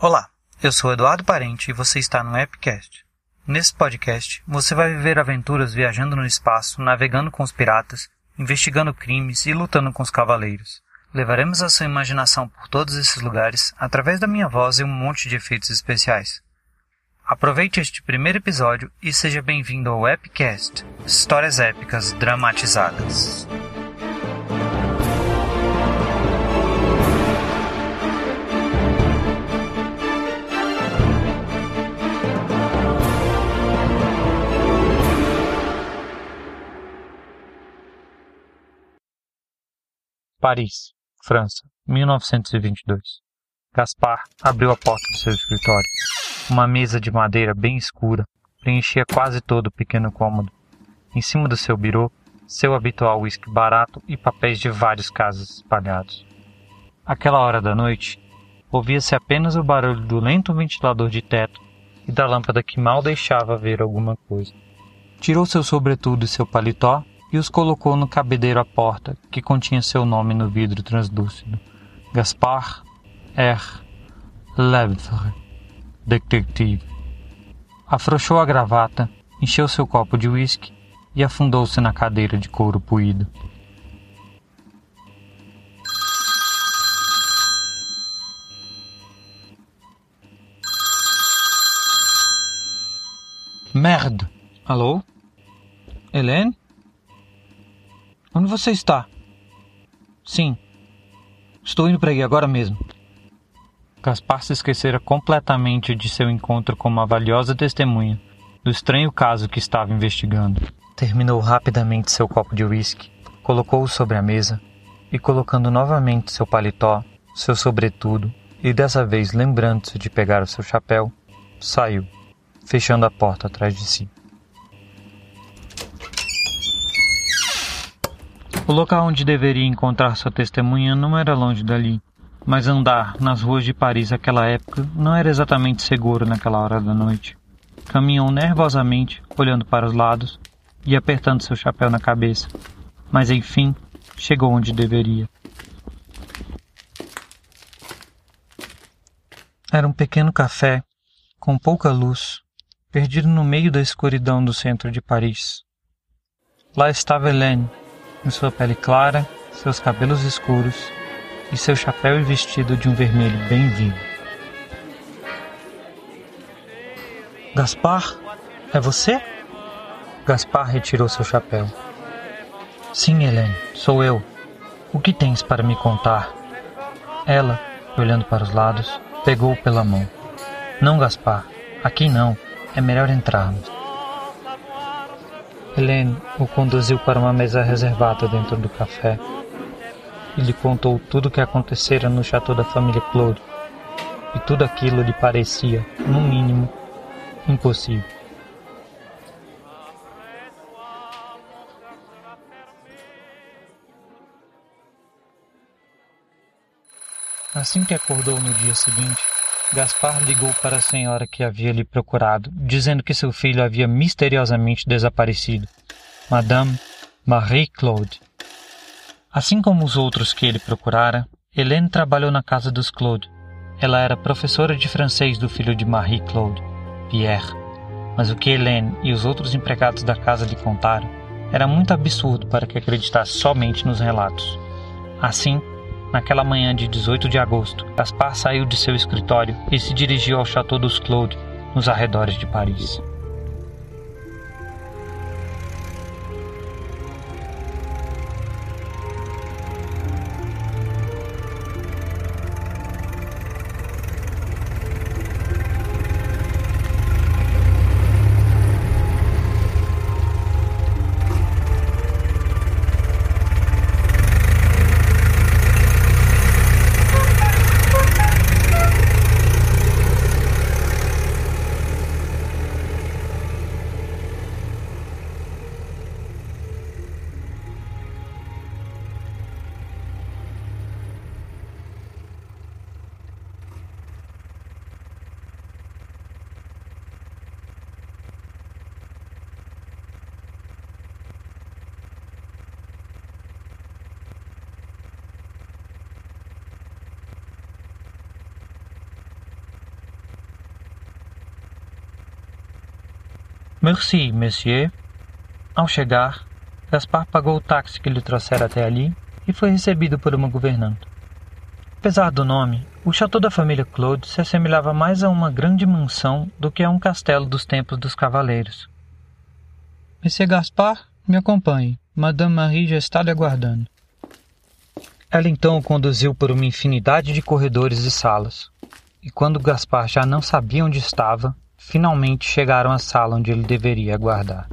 Olá, eu sou Eduardo Parente e você está no Epicast. Nesse podcast, você vai viver aventuras viajando no espaço, navegando com os piratas, investigando crimes e lutando com os cavaleiros. Levaremos a sua imaginação por todos esses lugares através da minha voz e um monte de efeitos especiais. Aproveite este primeiro episódio e seja bem-vindo ao Epicast Histórias Épicas Dramatizadas. Paris, França, 1922. Gaspar abriu a porta do seu escritório. Uma mesa de madeira bem escura preenchia quase todo o pequeno cômodo. Em cima do seu birô, seu habitual uísque barato e papéis de vários casos espalhados. Aquela hora da noite, ouvia-se apenas o barulho do lento ventilador de teto e da lâmpada que mal deixava ver alguma coisa. Tirou seu sobretudo e seu paletó e os colocou no cabedeiro à porta, que continha seu nome no vidro translúcido. Gaspar R. Levre, detective. Afrouxou a gravata, encheu seu copo de uísque e afundou-se na cadeira de couro puído. Merde! Alô? Helene? Onde você está? Sim. Estou indo para aí agora mesmo. Gaspar se esquecera completamente de seu encontro com uma valiosa testemunha do estranho caso que estava investigando. Terminou rapidamente seu copo de uísque, colocou-o sobre a mesa e, colocando novamente seu paletó, seu sobretudo e dessa vez lembrando-se de pegar o seu chapéu, saiu, fechando a porta atrás de si. O local onde deveria encontrar sua testemunha não era longe dali, mas andar nas ruas de Paris naquela época não era exatamente seguro naquela hora da noite. Caminhou nervosamente, olhando para os lados e apertando seu chapéu na cabeça, mas enfim chegou onde deveria. Era um pequeno café, com pouca luz, perdido no meio da escuridão do centro de Paris. Lá estava Helene, em sua pele clara, seus cabelos escuros e seu chapéu e vestido de um vermelho bem vivo. Gaspar, é você? Gaspar retirou seu chapéu. Sim, Helene, sou eu. O que tens para me contar? Ela, olhando para os lados, pegou-o pela mão. Não, Gaspar, aqui não. É melhor entrarmos. Helene o conduziu para uma mesa reservada dentro do café e lhe contou tudo o que acontecera no chateau da família Claude. E tudo aquilo lhe parecia, no mínimo, impossível. Assim que acordou no dia seguinte, Gaspar ligou para a senhora que havia lhe procurado, dizendo que seu filho havia misteriosamente desaparecido. Madame Marie-Claude. Assim como os outros que ele procurara, Helene trabalhou na casa dos Claude. Ela era professora de francês do filho de Marie-Claude, Pierre. Mas o que Helene e os outros empregados da casa lhe contaram era muito absurdo para que acreditasse somente nos relatos. Assim, Naquela manhã de 18 de agosto, Gaspar saiu de seu escritório e se dirigiu ao Château dos Claude, nos arredores de Paris. Merci, monsieur. Ao chegar, Gaspar pagou o táxi que lhe trouxera até ali e foi recebido por uma governanta. Apesar do nome, o chateau da família Claude se assemelhava mais a uma grande mansão do que a um castelo dos tempos dos cavaleiros. Monsieur Gaspar, me acompanhe. Madame Marie já está lhe aguardando. Ela então o conduziu por uma infinidade de corredores e salas. E quando Gaspar já não sabia onde estava, finalmente chegaram à sala onde ele deveria aguardar.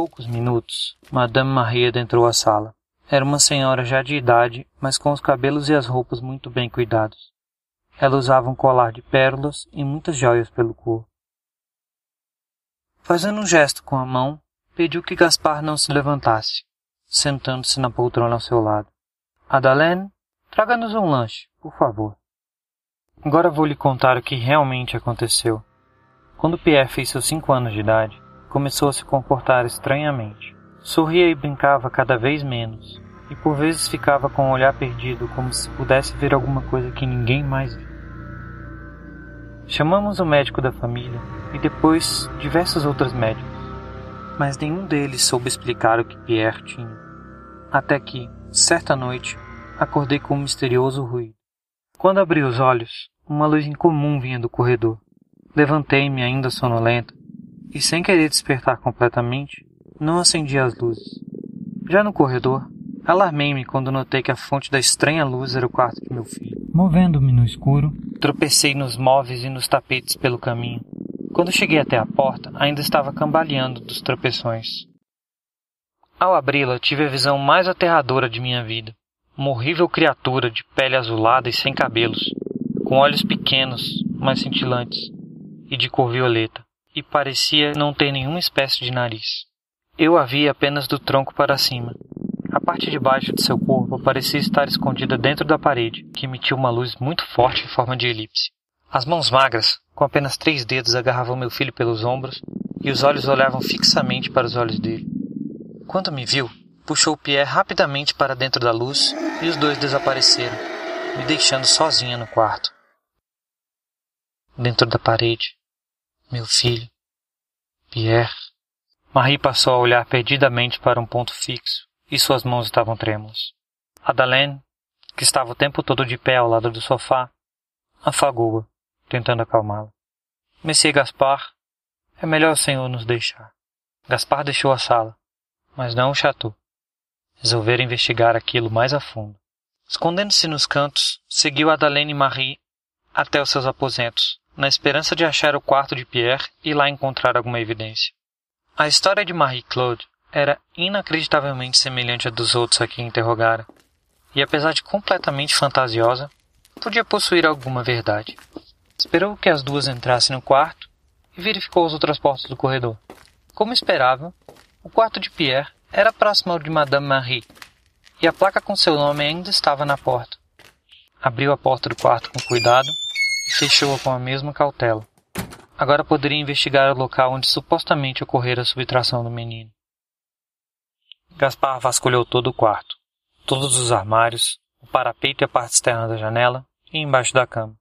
poucos minutos, Madame Marie adentrou a sala. Era uma senhora já de idade, mas com os cabelos e as roupas muito bem cuidados. Ela usava um colar de pérolas e muitas joias pelo corpo. Fazendo um gesto com a mão, pediu que Gaspar não se levantasse, sentando-se na poltrona ao seu lado. Adalene, traga-nos um lanche, por favor. Agora vou lhe contar o que realmente aconteceu. Quando Pierre fez seus cinco anos de idade, começou a se comportar estranhamente. Sorria e brincava cada vez menos, e por vezes ficava com o olhar perdido, como se pudesse ver alguma coisa que ninguém mais viu. Chamamos o médico da família e depois diversos outros médicos, mas nenhum deles soube explicar o que Pierre tinha. Até que, certa noite, acordei com um misterioso ruído. Quando abri os olhos, uma luz incomum vinha do corredor. Levantei-me ainda sonolenta e sem querer despertar completamente, não acendi as luzes. Já no corredor, alarmei-me quando notei que a fonte da estranha luz era o quarto de meu filho. Movendo-me no escuro, tropecei nos móveis e nos tapetes pelo caminho. Quando cheguei até a porta, ainda estava cambaleando dos tropeções. Ao abri-la, tive a visão mais aterradora de minha vida. Uma horrível criatura de pele azulada e sem cabelos, com olhos pequenos, mas cintilantes, e de cor violeta e parecia não ter nenhuma espécie de nariz. Eu a vi apenas do tronco para cima. A parte de baixo de seu corpo parecia estar escondida dentro da parede, que emitia uma luz muito forte em forma de elipse. As mãos magras, com apenas três dedos, agarravam meu filho pelos ombros e os olhos olhavam fixamente para os olhos dele. Quando me viu, puxou Pierre rapidamente para dentro da luz e os dois desapareceram, me deixando sozinha no quarto. Dentro da parede, meu filho. Pierre. Marie passou a olhar perdidamente para um ponto fixo e suas mãos estavam trêmulas. Adalene, que estava o tempo todo de pé ao lado do sofá, afagou-a, tentando acalmá-la. Monsieur Gaspar, é melhor o senhor nos deixar. Gaspar deixou a sala, mas não o chateau. Resolveram investigar aquilo mais a fundo. Escondendo-se nos cantos, seguiu Adalene Marie até os seus aposentos, na esperança de achar o quarto de Pierre e lá encontrar alguma evidência. A história de Marie-Claude era inacreditavelmente semelhante à dos outros a quem interrogara, e apesar de completamente fantasiosa, podia possuir alguma verdade. Esperou que as duas entrassem no quarto e verificou as outras portas do corredor. Como esperava, o quarto de Pierre era próximo ao de Madame Marie, e a placa com seu nome ainda estava na porta. Abriu a porta do quarto com cuidado e fechou-a com a mesma cautela. Agora poderia investigar o local onde supostamente ocorrera a subtração do menino. Gaspar vasculhou todo o quarto, todos os armários, o parapeito e a parte externa da janela e embaixo da cama.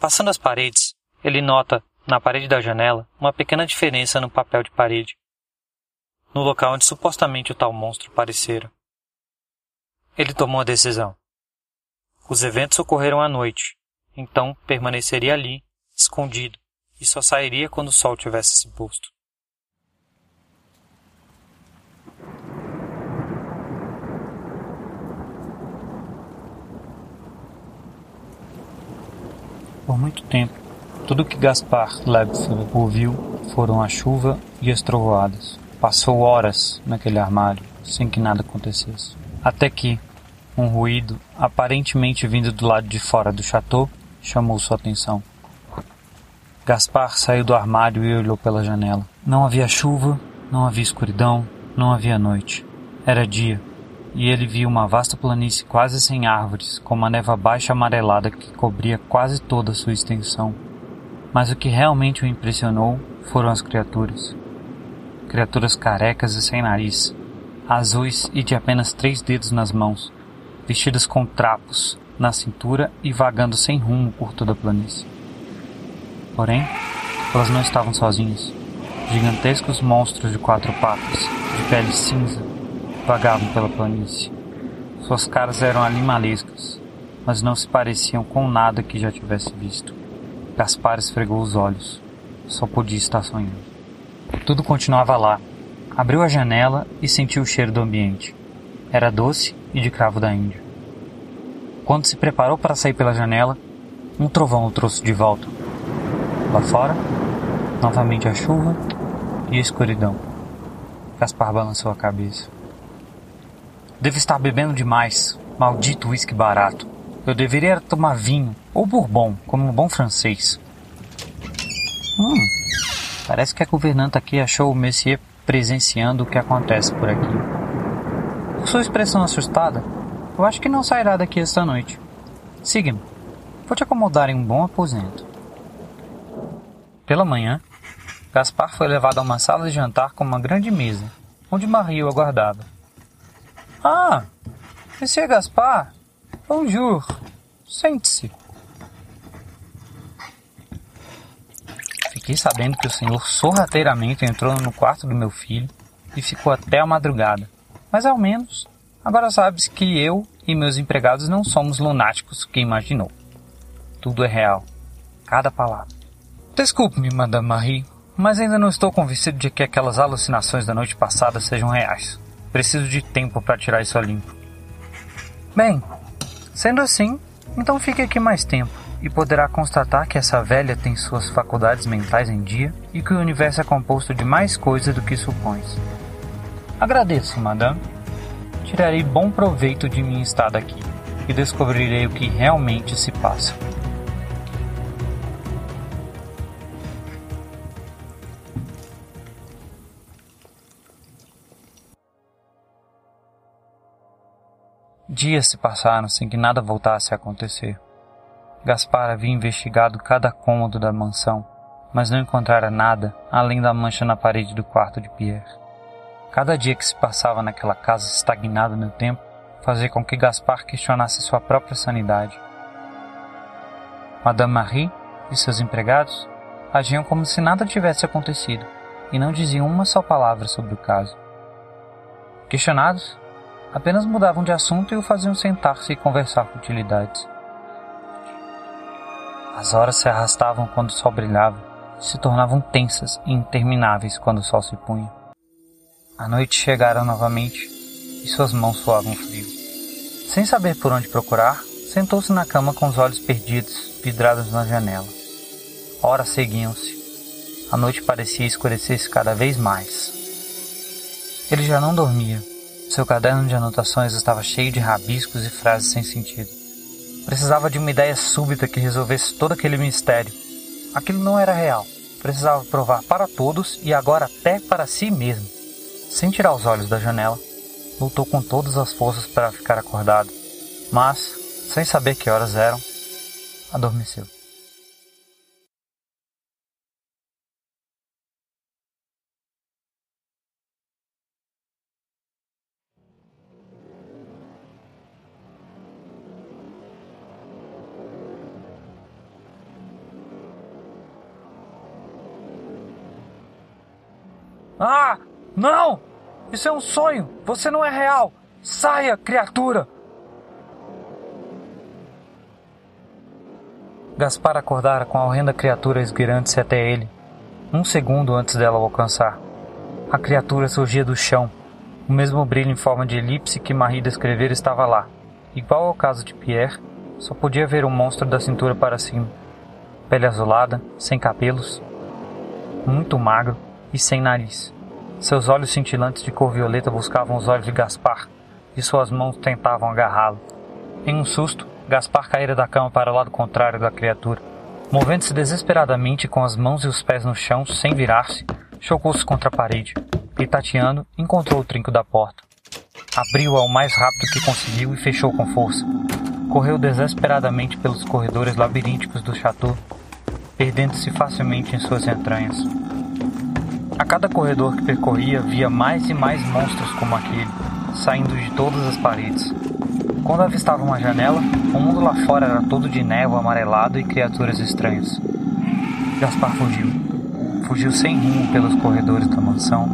Passando as paredes, ele nota, na parede da janela, uma pequena diferença no papel de parede, no local onde supostamente o tal monstro aparecera. Ele tomou a decisão. Os eventos ocorreram à noite, então permaneceria ali, escondido, e só sairia quando o sol tivesse se posto. Por muito tempo, tudo que Gaspar Lebfeld ouviu foram a chuva e as trovoadas. Passou horas naquele armário, sem que nada acontecesse. Até que, um ruído, aparentemente vindo do lado de fora do chateau, chamou sua atenção. Gaspar saiu do armário e olhou pela janela. Não havia chuva, não havia escuridão, não havia noite. Era dia, e ele viu uma vasta planície quase sem árvores, com uma neva baixa amarelada que cobria quase toda a sua extensão. Mas o que realmente o impressionou foram as criaturas. Criaturas carecas e sem nariz, azuis e de apenas três dedos nas mãos, vestidas com trapos, na cintura e vagando sem rumo por toda a planície. Porém, elas não estavam sozinhas. Gigantescos monstros de quatro patas, de pele cinza, vagavam pela planície. Suas caras eram animalescas, mas não se pareciam com nada que já tivesse visto. Gaspar esfregou os olhos. Só podia estar sonhando. Tudo continuava lá. Abriu a janela e sentiu o cheiro do ambiente. Era doce e de cravo da Índia. Quando se preparou para sair pela janela, um trovão o trouxe de volta. Lá fora, novamente a chuva e a escuridão. Gaspar balançou a cabeça. Devo estar bebendo demais. Maldito uísque barato. Eu deveria tomar vinho ou bourbon, como um bom francês. Hum, parece que a governanta aqui achou o Messier presenciando o que acontece por aqui. Por sua expressão assustada, eu acho que não sairá daqui esta noite. Siga-me. Vou te acomodar em um bom aposento. Pela manhã, Gaspar foi levado a uma sala de jantar com uma grande mesa, onde Marie o aguardava. Ah, Monsieur Gaspar, bonjour, sente-se. Fiquei sabendo que o senhor sorrateiramente entrou no quarto do meu filho e ficou até a madrugada. Mas ao menos, agora sabes que eu e meus empregados não somos lunáticos que imaginou. Tudo é real. Cada palavra. Desculpe-me, Madame Marie, mas ainda não estou convencido de que aquelas alucinações da noite passada sejam reais. Preciso de tempo para tirar isso a limpo. Bem, sendo assim, então fique aqui mais tempo e poderá constatar que essa velha tem suas faculdades mentais em dia e que o universo é composto de mais coisas do que supões. Agradeço, madame. Tirarei bom proveito de minha estada aqui e descobrirei o que realmente se passa. Dias se passaram sem que nada voltasse a acontecer. Gaspar havia investigado cada cômodo da mansão, mas não encontrara nada além da mancha na parede do quarto de Pierre. Cada dia que se passava naquela casa estagnada no tempo fazia com que Gaspar questionasse sua própria sanidade. Madame Marie e seus empregados agiam como se nada tivesse acontecido e não diziam uma só palavra sobre o caso. Questionados, apenas mudavam de assunto e o faziam sentar-se e conversar futilidades. As horas se arrastavam quando o sol brilhava, se tornavam tensas e intermináveis quando o sol se punha. A noite chegara novamente e suas mãos suavam frio. Sem saber por onde procurar, sentou-se na cama com os olhos perdidos, vidrados na janela. Horas seguiam-se. A noite parecia escurecer-se cada vez mais. Ele já não dormia. Seu caderno de anotações estava cheio de rabiscos e frases sem sentido. Precisava de uma ideia súbita que resolvesse todo aquele mistério. Aquilo não era real. Precisava provar para todos e agora até para si mesmo. Sem tirar os olhos da janela, lutou com todas as forças para ficar acordado, mas, sem saber que horas eram, adormeceu. Ah! Não! Isso é um sonho! Você não é real! Saia, criatura! Gaspar acordara com a horrenda criatura esgueirando-se até ele, um segundo antes dela o alcançar. A criatura surgia do chão. O mesmo brilho em forma de elipse que Marie descrevera estava lá. Igual ao caso de Pierre, só podia ver o monstro da cintura para cima. Pele azulada, sem cabelos, muito magro, e sem nariz. Seus olhos cintilantes de cor violeta buscavam os olhos de Gaspar e suas mãos tentavam agarrá-lo. Em um susto, Gaspar caíra da cama para o lado contrário da criatura. Movendo-se desesperadamente com as mãos e os pés no chão, sem virar-se, chocou-se contra a parede e, tateando, encontrou o trinco da porta. Abriu-a o mais rápido que conseguiu e fechou com força. Correu desesperadamente pelos corredores labirínticos do chateau, perdendo-se facilmente em suas entranhas. Cada corredor que percorria, via mais e mais monstros como aquele, saindo de todas as paredes. Quando avistava uma janela, o mundo lá fora era todo de névoa amarelado e criaturas estranhas. Gaspar fugiu. Fugiu sem rumo pelos corredores da mansão,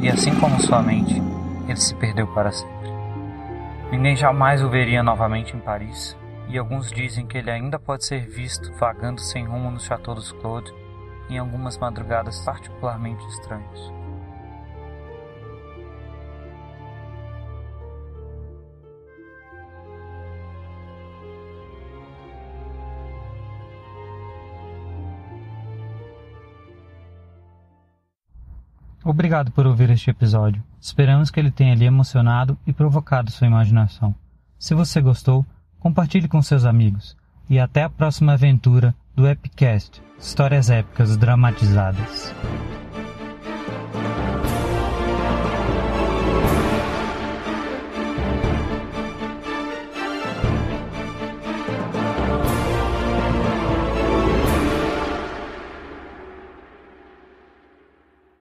e assim como sua mente, ele se perdeu para sempre. Ninguém jamais o veria novamente em Paris, e alguns dizem que ele ainda pode ser visto vagando sem rumo no Chateau dos Claude em algumas madrugadas particularmente estranhas. Obrigado por ouvir este episódio. Esperamos que ele tenha lhe emocionado e provocado sua imaginação. Se você gostou, compartilhe com seus amigos. E até a próxima aventura do Epicast Histórias Épicas Dramatizadas.